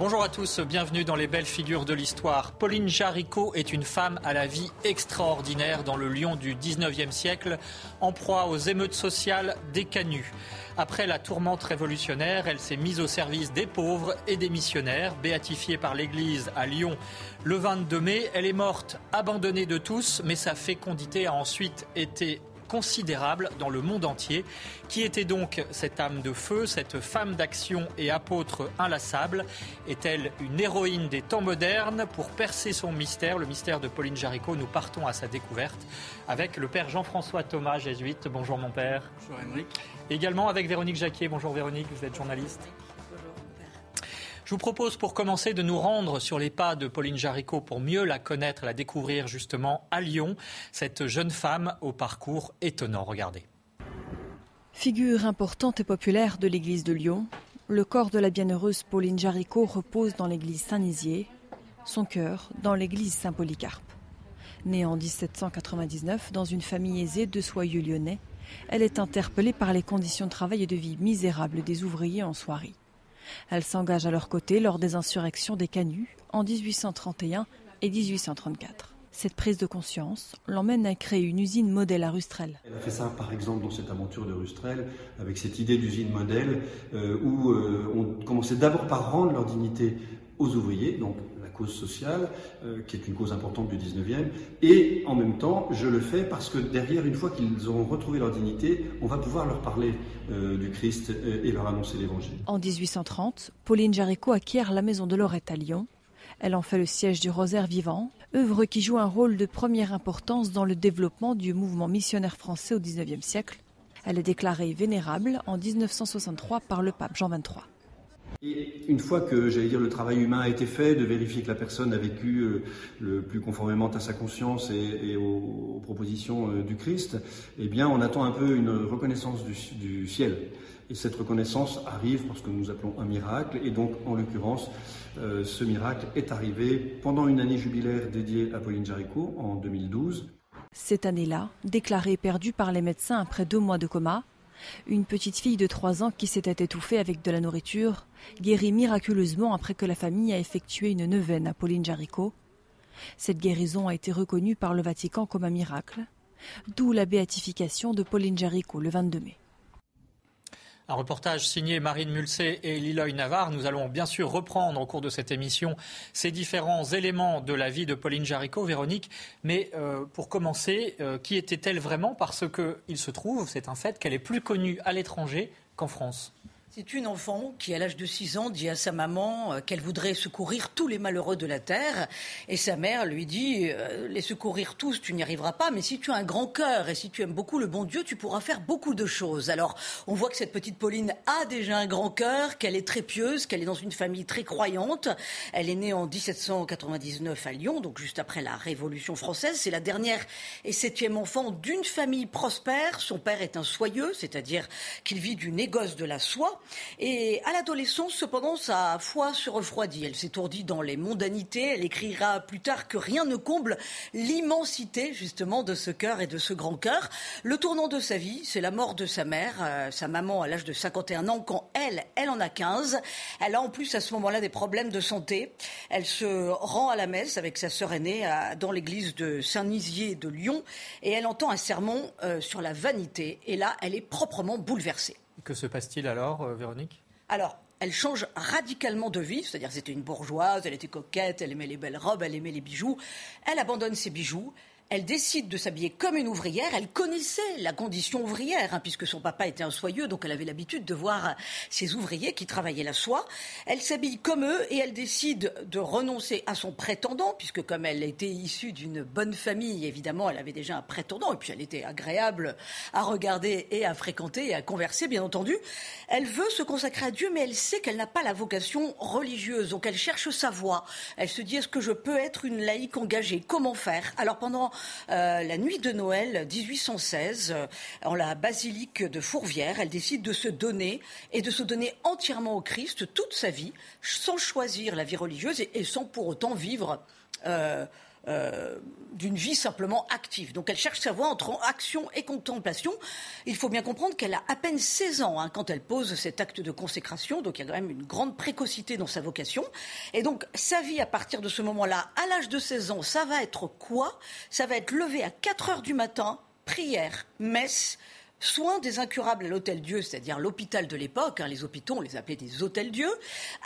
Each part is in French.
Bonjour à tous, bienvenue dans les belles figures de l'histoire. Pauline Jaricot est une femme à la vie extraordinaire dans le Lyon du 19e siècle, en proie aux émeutes sociales des canuts. Après la tourmente révolutionnaire, elle s'est mise au service des pauvres et des missionnaires. Béatifiée par l'Église à Lyon le 22 mai, elle est morte abandonnée de tous, mais sa fécondité a ensuite été considérable dans le monde entier. Qui était donc cette âme de feu, cette femme d'action et apôtre inlassable Est-elle une héroïne des temps modernes Pour percer son mystère, le mystère de Pauline Jaricot, nous partons à sa découverte avec le père Jean-François Thomas, jésuite. Bonjour mon père. Bonjour Henrik. Également avec Véronique Jacquier. Bonjour Véronique, vous êtes journaliste. Je vous propose pour commencer de nous rendre sur les pas de Pauline Jaricot pour mieux la connaître, la découvrir justement à Lyon, cette jeune femme au parcours étonnant. Regardez. Figure importante et populaire de l'église de Lyon, le corps de la bienheureuse Pauline Jaricot repose dans l'église Saint-Nizier, son cœur dans l'église Saint-Polycarpe. Née en 1799 dans une famille aisée de soyeux lyonnais, elle est interpellée par les conditions de travail et de vie misérables des ouvriers en soierie. Elle s'engage à leur côté lors des insurrections des Canuts en 1831 et 1834. Cette prise de conscience l'emmène à créer une usine modèle à Rustrel. Elle a fait ça par exemple dans cette aventure de Rustrel, avec cette idée d'usine modèle, euh, où euh, on commençait d'abord par rendre leur dignité aux ouvriers, sociale, euh, qui est une cause importante du 19e, et en même temps, je le fais parce que derrière, une fois qu'ils auront retrouvé leur dignité, on va pouvoir leur parler euh, du Christ euh, et leur annoncer l'Évangile. En 1830, Pauline Jaricot acquiert la maison de Lorette à Lyon. Elle en fait le siège du Rosaire vivant, œuvre qui joue un rôle de première importance dans le développement du mouvement missionnaire français au XIXe siècle. Elle est déclarée vénérable en 1963 par le pape Jean XXIII. Une fois que, j'allais dire, le travail humain a été fait, de vérifier que la personne a vécu euh, le plus conformément à sa conscience et, aux, propositions euh, du Christ, eh on attend un peu une reconnaissance du, ciel. Et cette reconnaissance arrive parce que nous appelons un miracle. Et donc, en l'occurrence, euh, ce miracle est arrivé pendant une année jubilaire dédiée à Pauline Jaricot en 2012. Cette année-là, déclarée perdue par les médecins après deux mois de coma, une petite fille de 3 ans qui s'était étouffée avec de la nourriture guérit miraculeusement après que la famille a effectué une neuvaine à Pauline Jaricot. Cette guérison a été reconnue par le Vatican comme un miracle, d'où la béatification de Pauline Jaricot le 22 mai. Un reportage signé Marine Mulsé et Liloy Navarre. Nous allons bien sûr reprendre au cours de cette émission ces différents éléments de la vie de Pauline Jaricot, Véronique. Mais euh, pour commencer, euh, qui était-elle vraiment? Parce qu'il se trouve, c'est un fait, qu'elle est plus connue à l'étranger qu'en France. C'est une enfant qui, à l'âge de 6 ans, dit à sa maman euh, qu'elle voudrait secourir tous les malheureux de la terre. Et sa mère lui dit euh, Les secourir tous, tu n'y arriveras pas, mais si tu as un grand cœur et si tu aimes beaucoup le bon Dieu, tu pourras faire beaucoup de choses. Alors, on voit que cette petite Pauline a déjà un grand cœur, qu'elle est très pieuse, qu'elle est dans une famille très croyante. Elle est née en 1799 à Lyon, donc juste après la Révolution française. C'est la dernière et septième enfant d'une famille prospère. Son père est un soyeux, c'est-à-dire qu'il vit du négoce de la soie. Et à l'adolescence, cependant, sa foi se refroidit. Elle s'étourdit dans les mondanités. Elle écrira plus tard que rien ne comble l'immensité, justement, de ce cœur et de ce grand cœur. Le tournant de sa vie, c'est la mort de sa mère, euh, sa maman à l'âge de 51 ans, quand elle, elle en a 15. Elle a en plus à ce moment-là des problèmes de santé. Elle se rend à la messe avec sa sœur aînée dans l'église de Saint-Nizier de Lyon et elle entend un sermon euh, sur la vanité. Et là, elle est proprement bouleversée. Que se passe-t-il alors, euh, Véronique? Alors, elle change radicalement de vie, c'est-à-dire c'était une bourgeoise, elle était coquette, elle aimait les belles robes, elle aimait les bijoux. Elle abandonne ses bijoux, elle décide de s'habiller comme une ouvrière. Elle connaissait la condition ouvrière, hein, puisque son papa était un soyeux, donc elle avait l'habitude de voir ses ouvriers qui travaillaient la soie. Elle s'habille comme eux et elle décide de renoncer à son prétendant, puisque comme elle était issue d'une bonne famille, évidemment, elle avait déjà un prétendant, et puis elle était agréable à regarder et à fréquenter et à converser, bien entendu. Elle veut se consacrer à Dieu, mais elle sait qu'elle n'a pas la vocation religieuse, donc elle cherche sa voie. Elle se dit, est-ce que je peux être une laïque engagée? Comment faire? Alors pendant la nuit de Noël 1816, en la basilique de Fourvière. Elle décide de se donner et de se donner entièrement au Christ toute sa vie, sans choisir la vie religieuse et, sans pour autant vivre. Euh, d'une vie simplement active. Donc elle cherche sa voie entre action et contemplation. Il faut bien comprendre qu'elle a à peine 16 ans hein, quand elle pose cet acte de consécration, donc il y a quand même une grande précocité dans sa vocation. Et donc sa vie à partir de ce moment-là, à l'âge de 16 ans, ça va être quoi? Ça va être levé à 4 heures du matin, prière, messe, soins des incurables à l'Hôtel Dieu, c'est-à-dire l'hôpital de l'époque, hein, les hôpitaux, on les appelait des hôtels Dieu,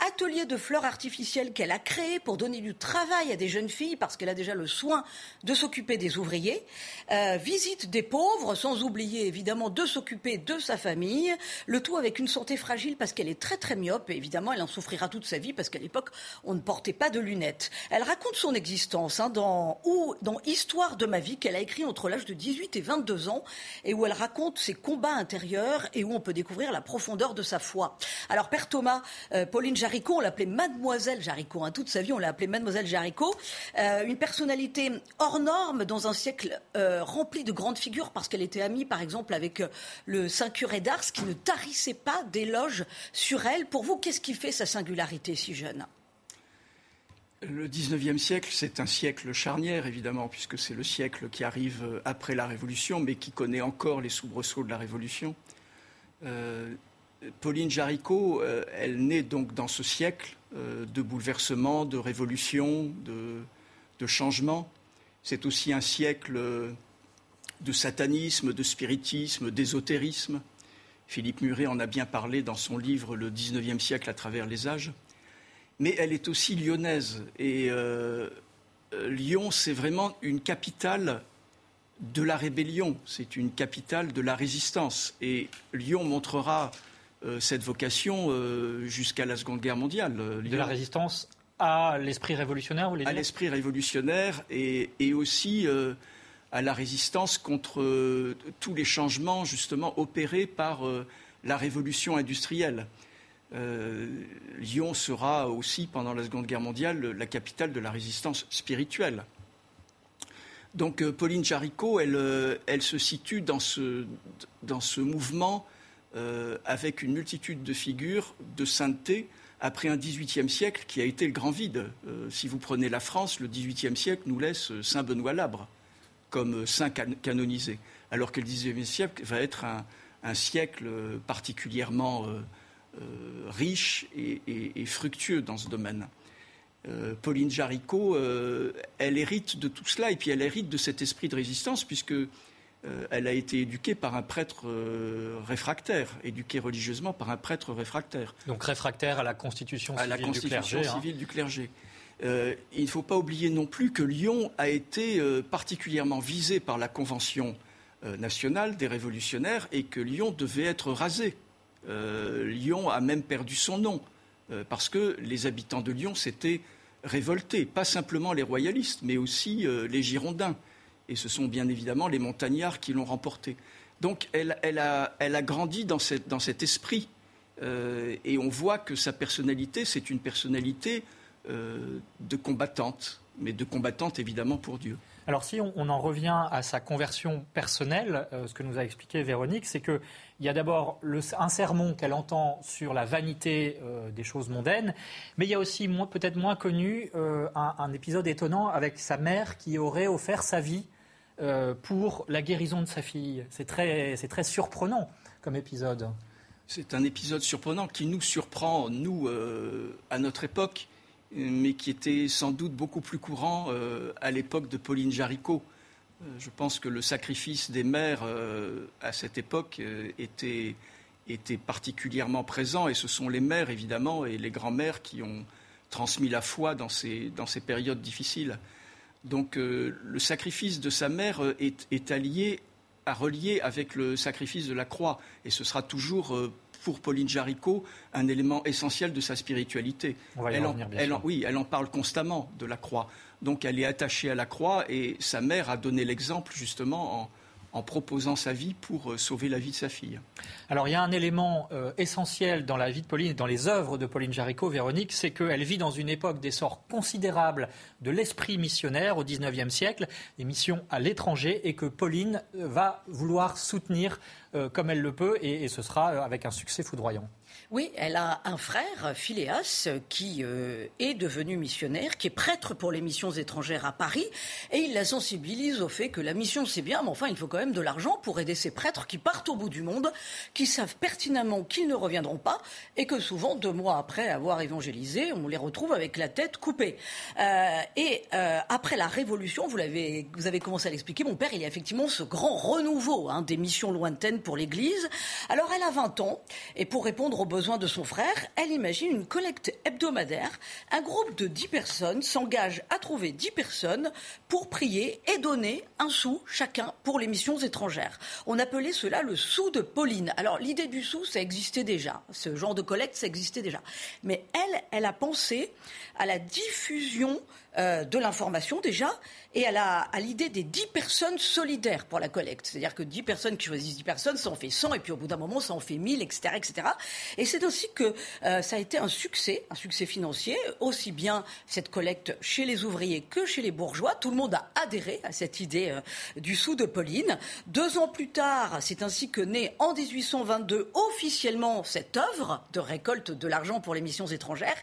atelier de fleurs artificielles qu'elle a créé pour donner du travail à des jeunes filles, parce qu'elle a déjà le soin de s'occuper des ouvriers, euh, visite des pauvres, sans oublier évidemment de s'occuper de sa famille, le tout avec une santé fragile parce qu'elle est très très myope, et évidemment elle en souffrira toute sa vie, parce qu'à l'époque on ne portait pas de lunettes. Elle raconte son existence hein, dans, ou, dans Histoire de ma vie, qu'elle a écrit entre l'âge de 18 et 22 ans, et où elle raconte ses combats intérieurs et où on peut découvrir la profondeur de sa foi. Alors, Père Thomas, euh, Pauline Jaricot, on l'appelait Mademoiselle Jaricot. Hein, toute sa vie, on l'a appelée Mademoiselle Jaricot. Euh, une personnalité hors norme dans un siècle euh, rempli de grandes figures parce qu'elle était amie, par exemple, avec le Saint curé d'Ars qui ne tarissait pas d'éloges sur elle. Pour vous, qu'est-ce qui fait sa singularité si jeune? Le XIXe siècle, c'est un siècle charnière, évidemment, puisque c'est le siècle qui arrive euh, après la Révolution, mais qui connaît encore les soubresauts de la Révolution. Euh, Pauline Jaricot, euh, elle naît donc dans ce siècle de bouleversements, de révolutions, de, de changements. C'est aussi un siècle de satanisme, de spiritisme, d'ésotérisme. Philippe Muret en a bien parlé dans son livre Le XIXe siècle à travers les âges mais elle est aussi lyonnaise. Et euh, euh, Lyon, c'est vraiment une capitale de la rébellion, c'est une capitale de la résistance. Et Lyon montrera euh, cette vocation jusqu'à la Seconde Guerre mondiale. De la résistance à l'esprit révolutionnaire, vous À l'esprit révolutionnaire et, et aussi à la résistance contre tous les changements justement opérés par la révolution industrielle. Euh, Lyon sera aussi, pendant la Seconde Guerre mondiale, la capitale de la résistance spirituelle. Donc euh, Pauline Jaricot, euh, elle, se situe dans ce, mouvement avec une multitude de figures de sainteté après un XVIIIe siècle qui a été le grand vide. si vous prenez la France, le XVIIIe siècle nous laisse Saint Benoît Labre comme saint canonisé, alors que le XIXe siècle va être un siècle particulièrement riche et, fructueux dans ce domaine. Euh, Pauline Jaricot, euh, elle hérite de tout cela et puis elle hérite de cet esprit de résistance puisque elle a été éduquée par un prêtre réfractaire, éduquée religieusement par un prêtre réfractaire. Donc réfractaire à la constitution civile, à la constitution du, clergé, civile du clergé. il ne faut pas oublier non plus que Lyon a été particulièrement visé par la Convention nationale des révolutionnaires et que Lyon devait être rasé euh, Lyon a même perdu son nom, euh, parce que les habitants de Lyon s'étaient révoltés, pas simplement les royalistes, mais aussi euh, les Girondins. Et ce sont bien évidemment les montagnards qui l'ont remporté. Donc elle, a, grandi dans, cet esprit. et on voit que sa personnalité, c'est une personnalité de combattante, mais de combattante évidemment pour Dieu. Alors si on, en revient à sa conversion personnelle, ce que nous a expliqué Véronique, c'est que il y a d'abord un sermon qu'elle entend sur la vanité euh, des choses mondaines, mais il y a aussi peut-être moins connu euh, un, épisode étonnant avec sa mère qui aurait offert sa vie euh, pour la guérison de sa fille. C'est très, très surprenant comme épisode. C'est un épisode surprenant qui nous surprend, nous, à notre époque, mais qui était sans doute beaucoup plus courant à l'époque de Pauline Jaricot. Euh, je pense que le sacrifice des mères euh, à cette époque euh, était, particulièrement présent et ce sont les mères évidemment et les grands-mères qui ont transmis la foi dans ces, périodes difficiles. Donc le sacrifice de sa mère est, allié, à relier avec le sacrifice de la croix et ce sera toujours pour Pauline Jaricot un élément essentiel de sa spiritualité. oui, elle en parle constamment de la croix. Donc elle est attachée à la croix et sa mère a donné l'exemple justement en proposant sa vie pour euh, sauver la vie de sa fille. Alors il y a un élément euh, essentiel dans la vie de Pauline, dans les œuvres de Pauline Jaricot, Véronique, c'est qu'elle vit dans une époque d'essor considérable de l'esprit missionnaire au XIXe siècle, des missions à l'étranger, et que Pauline euh, va vouloir soutenir comme elle le peut, et ce sera avec un succès foudroyant. Oui, elle a un frère, Phileas, qui euh, est devenu missionnaire, qui est prêtre pour les missions étrangères à Paris, et il la sensibilise au fait que la mission c'est bien, mais enfin il faut quand même de l'argent pour aider ces prêtres qui partent au bout du monde, qui savent pertinemment qu'ils ne reviendront pas, et que souvent, deux mois après avoir évangélisé, on les retrouve avec la tête coupée. Euh, et euh, après la Révolution, vous, vous avez commencé à l'expliquer, mon père, il y a effectivement ce grand renouveau hein, des missions lointaines pour l'Église. Alors elle a 20 ans, et pour répondre besoin de son frère, elle imagine une collecte hebdomadaire. Un groupe de 10 personnes s'engage à trouver 10 personnes pour prier et donner un sou chacun pour les missions étrangères. On appelait cela le sou de Pauline. Alors l'idée du sou, ça existait déjà. Ce genre de collecte, ça existait déjà. Mais elle, elle a pensé à la diffusion euh, de l'information déjà et à l'idée des 10 personnes solidaires pour la collecte. C'est-à-dire que 10 personnes qui choisissent 10 personnes, ça en fait 100 et puis au bout d'un moment, ça en fait 1000, etc. etc. Et c'est aussi que euh, ça a été un succès, un succès financier, aussi bien cette collecte chez les ouvriers que chez les bourgeois. Tout le monde a adhéré à cette idée euh, du sou de Pauline. Deux ans plus tard, c'est ainsi que naît en 1822 officiellement cette œuvre de récolte de l'argent pour les missions étrangères,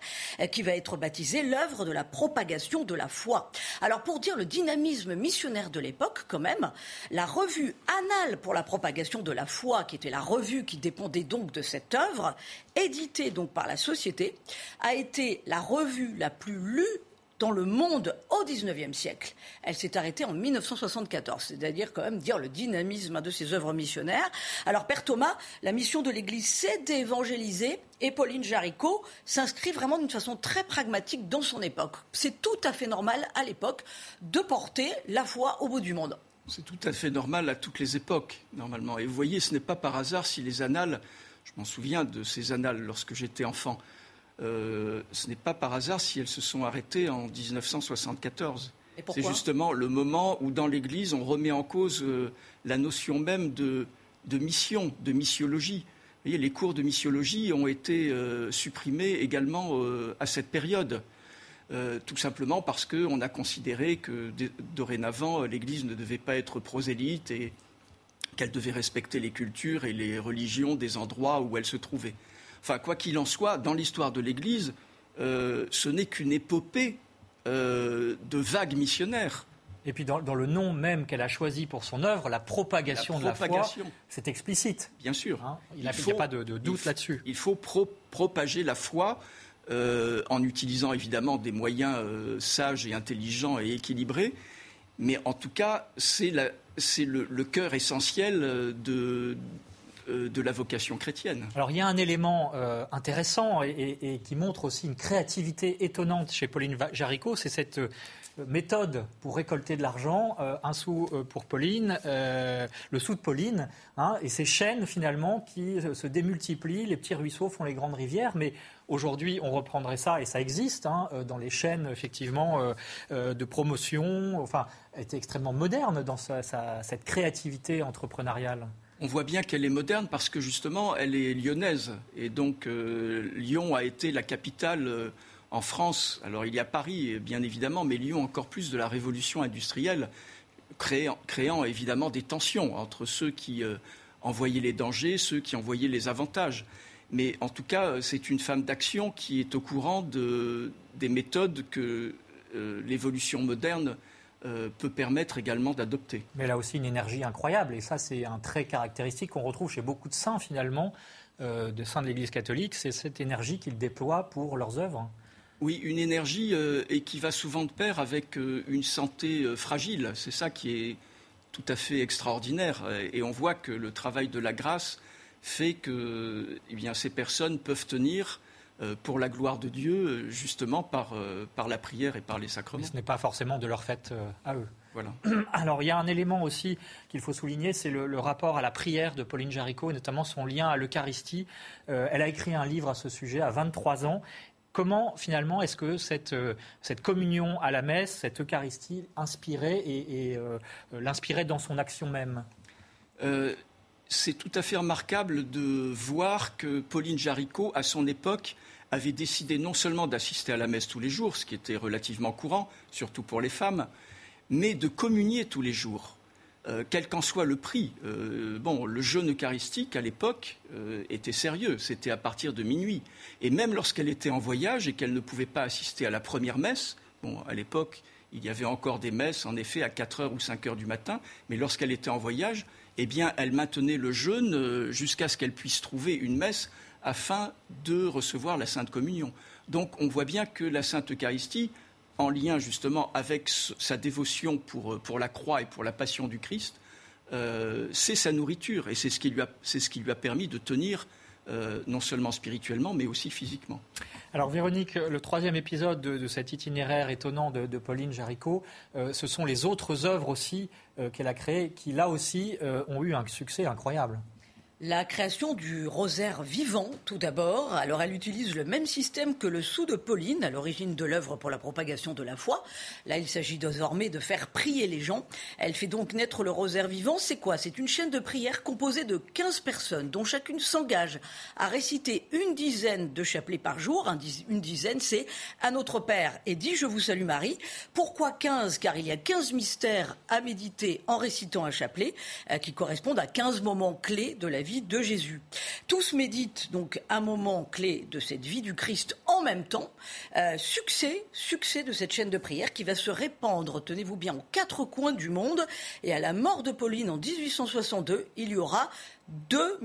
qui va être baptisée l'œuvre de la propagation de la foi. Alors pour dire le dynamisme missionnaire de l'époque, quand même, la revue Annales pour la propagation de la foi, qui était la revue qui dépendait donc de cette œuvre, éditée donc par la société, a été la revue la plus lue dans le monde au XIXe siècle. Elle s'est arrêtée en 1974, c'est-à-dire quand même dire le dynamisme de ses œuvres missionnaires. Alors Père Thomas, la mission de l'Église, c'est d'évangéliser, et Pauline Jaricot s'inscrit vraiment d'une façon très pragmatique dans son époque. C'est tout à fait normal à l'époque de porter la foi au bout du monde. C'est tout à fait normal à toutes les époques, normalement. Et vous voyez, ce n'est pas par hasard si les annales, je m'en souviens de ces annales lorsque j'étais enfant, euh, ce n'est pas par hasard si elles se sont arrêtées en 1974. C'est justement le moment où dans l'Église on remet en cause euh, la notion même de, mission, de missiologie. Vous voyez, les cours de missiologie ont été euh, supprimés également à cette période, tout simplement parce qu'on a considéré que dorénavant l'Église ne devait pas être prosélyte et qu'elle devait respecter les cultures et les religions des endroits où elle se trouvait. Enfin, quoi qu'il en soit, dans l'histoire de l'Église, euh, ce n'est qu'une épopée euh, de vagues missionnaires. Et puis dans, le nom même qu'elle a choisi pour son œuvre, la propagation, de la foi, c'est explicite. Bien sûr. Hein, il n'y a, pas de, doute là-dessus. Il faut propager la foi euh, en utilisant évidemment des moyens sages et intelligents et équilibrés. Mais en tout cas, c'est le, le, cœur essentiel de, euh, de la vocation chrétienne. Alors il y a un élément euh, intéressant et, qui montre aussi une créativité étonnante chez Pauline Jaricot, c'est cette euh, méthode pour récolter de l'argent, un sou pour Pauline, le sou de Pauline, hein, et ces chaînes finalement qui se démultiplient, les petits ruisseaux font les grandes rivières, mais Aujourd'hui, on reprendrait ça, et ça existe, hein, dans les chaînes, effectivement, de promotion. Enfin, était extrêmement moderne dans cette créativité entrepreneuriale on voit bien qu'elle est moderne parce que justement, elle est lyonnaise. Et donc, euh, Lyon a été la capitale euh, en France. Alors, il y a Paris, bien évidemment, mais Lyon encore plus de la révolution industrielle, créant, évidemment des tensions entre ceux qui euh, envoyaient les dangers, ceux qui envoyaient les avantages. Mais en tout cas, c'est une femme d'action qui est au courant des méthodes que l'évolution moderne euh, peut permettre également d'adopter. Mais elle a aussi une énergie incroyable, et ça c'est un trait caractéristique qu'on retrouve chez beaucoup de saints finalement, euh, de saints de l'Église catholique, c'est cette énergie qu'ils déploient pour leurs œuvres. Oui, une énergie euh, et qui va souvent de pair avec une santé fragile. C'est ça qui est tout à fait extraordinaire. Et on voit que le travail de la grâce fait que eh bien, ces personnes peuvent tenir euh, pour la gloire de Dieu, euh, justement par, euh, par la prière et par les sacrements. Mais ce n'est pas forcément de leur fait à eux. Voilà. Alors il y a un élément aussi qu'il faut souligner, c'est le, rapport à la prière de Pauline Jaricot, notamment son lien à l'Eucharistie. elle a écrit un livre à ce sujet à 23 ans. Comment finalement est-ce que cette, cette, communion à la messe, cette Eucharistie inspirait et, l'inspirait dans son action même? C'est tout à fait remarquable de voir que Pauline Jaricot, à son époque, avait décidé non seulement d'assister à la messe tous les jours, ce qui était relativement courant, surtout pour les femmes, mais de communier tous les jours. Euh, quel qu'en soit le prix. Euh, bon, le jeûne eucharistique, à l'époque, euh, était sérieux. C'était à partir de minuit. Et même lorsqu'elle était en voyage et qu'elle ne pouvait pas assister à la première messe, bon, à l'époque, il y avait encore des messes, en effet, à 4 heures ou 5 heures du matin, mais lorsqu'elle était en voyage, eh bien, elle maintenait le jeûne jusqu'à ce qu'elle puisse trouver une messe afin de recevoir la Sainte Communion. Donc, on voit bien que la Sainte Eucharistie en lien justement avec sa dévotion pour, pour la croix et pour la passion du Christ, euh, c'est sa nourriture et c'est ce, ce qui lui a permis de tenir euh, non seulement spirituellement, mais aussi physiquement. Alors Véronique, le troisième épisode de, cet itinéraire étonnant de, Pauline Jaricot, euh, ce sont les autres œuvres aussi qu'elle a créées, qui là aussi ont eu un succès incroyable. La création du rosaire vivant, tout d'abord. Alors, elle utilise le même système que le sou de Pauline, à l'origine de l'œuvre pour la propagation de la foi. Là, il s'agit désormais de faire prier les gens. Elle fait donc naître le rosaire vivant. C'est quoi? C'est une chaîne de prière composée de 15 personnes, dont chacune s'engage à réciter une dizaine de chapelets par jour. Une dizaine, c'est à notre Père et dit Je vous salue Marie. Pourquoi 15 Car il y a 15 mystères à méditer en récitant un chapelet, euh, qui correspondent à 15 moments clés de la vie de Jésus. Tous méditent donc un moment clé de cette vie du Christ en même temps. Euh, succès, succès de cette chaîne de prière qui va se répandre, tenez-vous bien, aux quatre coins du monde. Et à la mort de Pauline en 1862, il y aura 2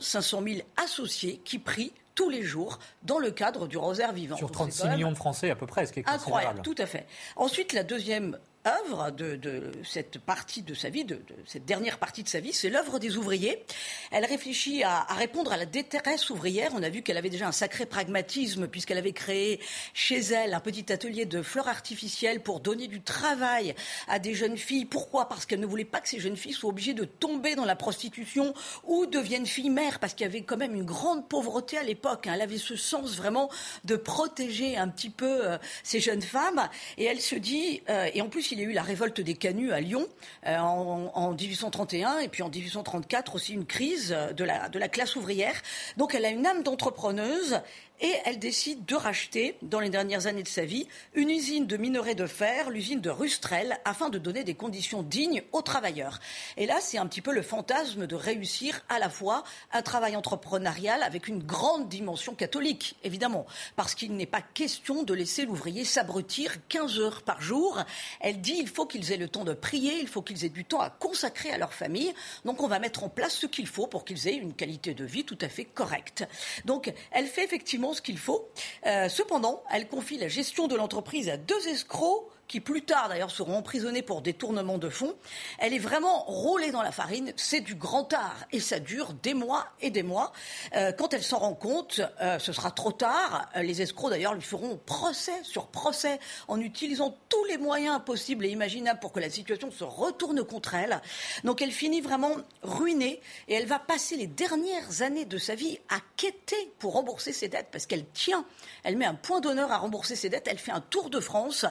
500 000 associés qui prient tous les jours dans le cadre du rosaire vivant. Sur 36 millions de Français à peu près, ce qui est incroyable. Tout à fait. Ensuite, la deuxième œuvre de, cette partie de sa vie, de, cette dernière partie de sa vie, c'est l'œuvre des ouvriers. Elle réfléchit à, répondre à la détresse ouvrière. On a vu qu'elle avait déjà un sacré pragmatisme puisqu'elle avait créé chez elle un petit atelier de fleurs artificielles pour donner du travail à des jeunes filles. Pourquoi? Parce qu'elle ne voulait pas que ces jeunes filles soient obligées de tomber dans la prostitution ou deviennent filles mères parce qu'il y avait quand même une grande pauvreté à l'époque. Hein. Elle avait ce sens vraiment de protéger un petit peu euh, ces jeunes femmes et elle se dit, euh, et en plus il y a eu la révolte des canuts à Lyon euh, en, 1831 et puis en 1834 aussi une crise de la, de la classe ouvrière. Donc elle a une âme d'entrepreneuse et elle décide de racheter, dans les dernières années de sa vie, une usine de minerai de fer, l'usine de Rustrel, afin de donner des conditions dignes aux travailleurs. Et là, c'est un petit peu le fantasme de réussir à la fois un travail entrepreneurial avec une grande dimension catholique, évidemment, parce qu'il n'est pas question de laisser l'ouvrier s'abrutir 15 heures par jour. Dit il faut qu'ils aient le temps de prier, il faut qu'ils aient du temps à consacrer à leur famille. Donc on va mettre en place ce qu'il faut pour qu'ils aient une qualité de vie tout à fait correcte. Donc elle fait effectivement ce qu'il faut. Euh, cependant, elle confie la gestion de l'entreprise à deux escrocs qui plus tard d'ailleurs seront emprisonnés pour détournement de fonds. Elle est vraiment roulée dans la farine, c'est du grand art et ça dure des mois et des mois. Euh, quand elle s'en rend compte, euh, ce sera trop tard. Les escrocs d'ailleurs lui feront procès sur procès en utilisant tous les moyens possibles et imaginables pour que la situation se retourne contre elle. Donc elle finit vraiment ruinée et elle va passer les dernières années de sa vie à quêter pour rembourser ses dettes parce qu'elle tient, elle met un point d'honneur à rembourser ses dettes, elle fait un tour de France.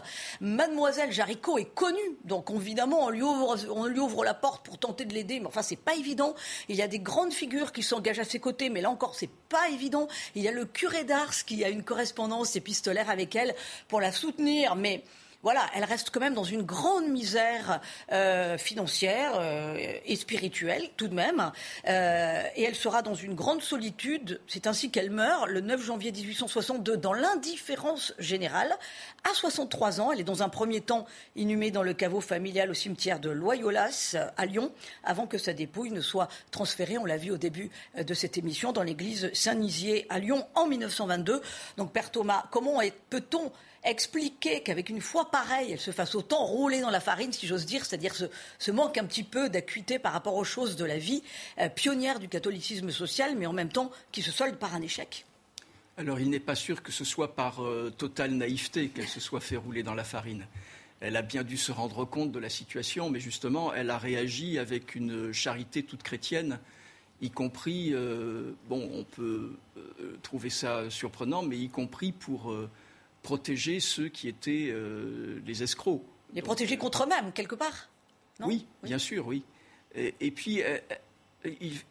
Mademoiselle Jaricot est connue, donc évidemment on lui ouvre, la porte pour tenter de l'aider, mais enfin c'est pas évident. Il y a des grandes figures qui s'engagent à ses côtés, mais là encore c'est pas évident. Il y a le curé d'Ars qui a une correspondance épistolaire avec elle pour la soutenir, mais voilà, elle reste quand même dans une grande misère euh, financière euh, et spirituelle tout de même, euh, et elle sera dans une grande solitude. C'est ainsi qu'elle meurt le 9 janvier 1862 dans l'indifférence générale. À 63 ans, elle est dans un premier temps inhumée dans le caveau familial au cimetière de Loyolas à Lyon, avant que sa dépouille ne soit transférée, on l'a vu au début de cette émission, dans l'église Saint-Nizier à Lyon en 1922. Donc, Père Thomas, comment peut-on expliquer qu'avec une foi pareille, elle se fasse autant rouler dans la farine, si j'ose dire, c'est-à-dire ce, manque un petit peu d'acuité par rapport aux choses de la vie euh, pionnière du catholicisme social, mais en même temps qui se solde par un échec Alors il n'est pas sûr que ce soit par euh, totale naïveté qu'elle se soit fait rouler dans la farine. Elle a bien dû se rendre compte de la situation, mais justement, elle a réagi avec une charité toute chrétienne, y compris, euh, bon, on peut trouver ça surprenant, mais y compris pour protéger ceux qui étaient euh, les escrocs. Les protéger contre eux-mêmes, quelque part oui, bien sûr, oui. Et, puis,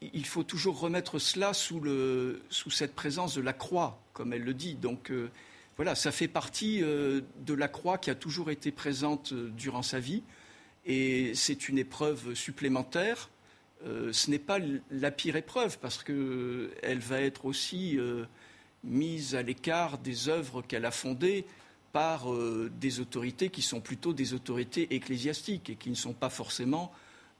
il, faut toujours remettre cela sous, le, sous, cette présence de la croix, comme elle le dit. Donc euh, voilà, ça fait partie euh, de la croix qui a toujours été présente euh, durant sa vie. Et c'est une épreuve supplémentaire. ce n'est pas la pire épreuve parce qu'elle va être aussi mise à l'écart des œuvres qu'elle a fondées par des autorités qui sont plutôt des autorités ecclésiastiques et qui ne sont pas forcément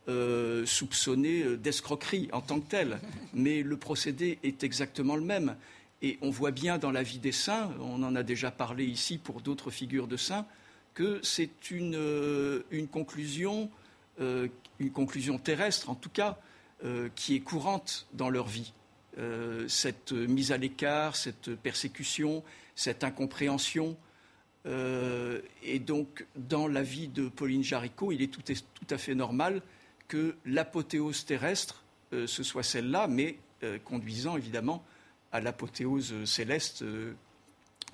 euh, soupçonné euh, d'escroquerie en tant que tel, mais le procédé est exactement le même. Et on voit bien dans la vie des saints, on en a déjà parlé ici pour d'autres figures de saints, que c'est une, euh, conclusion, une conclusion terrestre en tout cas, qui est courante dans leur vie. Cette mise à l'écart, cette persécution, cette incompréhension. et donc, dans la vie de Pauline Jaricot, il est tout, à fait normal que l'apothéose terrestre, euh, ce soit celle-là, mais euh, conduisant évidemment à l'apothéose céleste euh,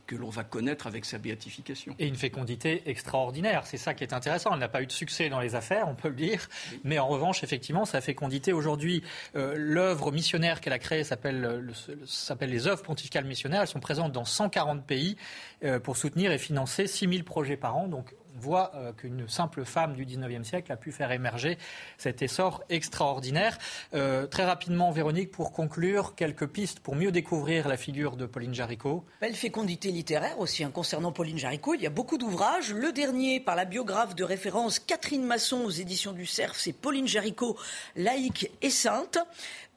que l'on va connaître avec sa béatification. Et une fécondité extraordinaire, c'est ça qui est intéressant. Elle n'a pas eu de succès dans les affaires, on peut le dire, mais en revanche, effectivement, sa fécondité aujourd'hui, l'œuvre missionnaire qu'elle a créée s'appelle, s'appelle les œuvres pontificales missionnaires. Elles sont présentes dans 140 pays pour soutenir et financer 6000 projets par an. Donc voit euh, qu'une simple femme du 19e siècle a pu faire émerger cet essor extraordinaire. Euh, très rapidement, Véronique, pour conclure, quelques pistes pour mieux découvrir la figure de Pauline Jaricot. Belle fécondité littéraire aussi hein, concernant Pauline Jaricot. Il y a beaucoup d'ouvrages. Le dernier, par la biographe de référence Catherine Masson aux éditions du Cerf, c'est Pauline Jaricot, laïque et sainte.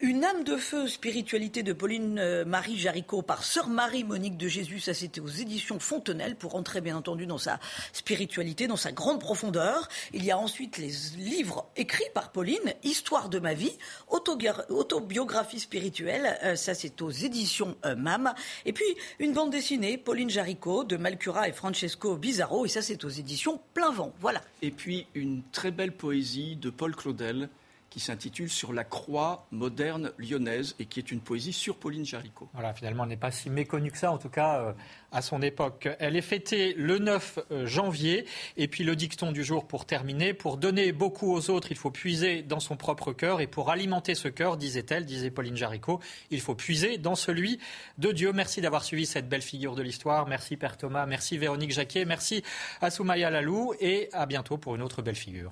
Une âme de feu, spiritualité de Pauline euh, Marie Jaricot par Sœur Marie Monique de Jésus, ça c'était aux éditions Fontenelle pour entrer bien entendu dans sa spiritualité, dans sa grande profondeur. Il y a ensuite les livres écrits par Pauline, Histoire de ma vie, autobiographie spirituelle, euh, ça c'est aux éditions euh, MAM. Et puis une bande dessinée, Pauline Jaricot de Malcura et Francesco Bizarro, et ça c'est aux éditions Plein Vent. Voilà. Et puis une très belle poésie de Paul Claudel qui s'intitule Sur la croix moderne lyonnaise et qui est une poésie sur Pauline Jaricot. Voilà, finalement, elle n'est pas si méconnue que ça, en tout cas euh, à son époque. Elle est fêtée le 9 euh, janvier. Et puis le dicton du jour pour terminer pour donner beaucoup aux autres, il faut puiser dans son propre cœur. Et pour alimenter ce cœur, disait-elle, disait Pauline Jaricot, il faut puiser dans celui de Dieu. Merci d'avoir suivi cette belle figure de l'histoire. Merci Père Thomas, merci Véronique Jacquet, merci à Lalou et à bientôt pour une autre belle figure.